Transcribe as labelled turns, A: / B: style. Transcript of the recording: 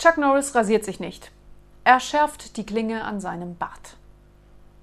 A: Chuck Norris rasiert sich nicht. Er schärft die Klinge an seinem Bart.